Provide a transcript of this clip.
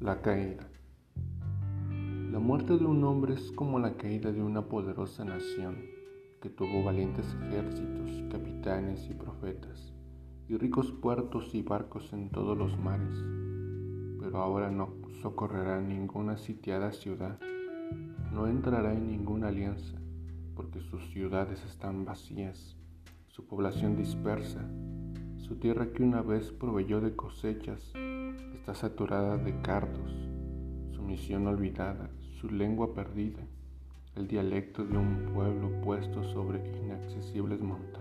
La caída. La muerte de un hombre es como la caída de una poderosa nación que tuvo valientes ejércitos, capitanes y profetas, y ricos puertos y barcos en todos los mares, pero ahora no socorrerá ninguna sitiada ciudad, no entrará en ninguna alianza, porque sus ciudades están vacías, su población dispersa, su tierra que una vez proveyó de cosechas está saturada de cardos, su misión olvidada, su lengua perdida, el dialecto de un pueblo puesto sobre inaccesibles montañas.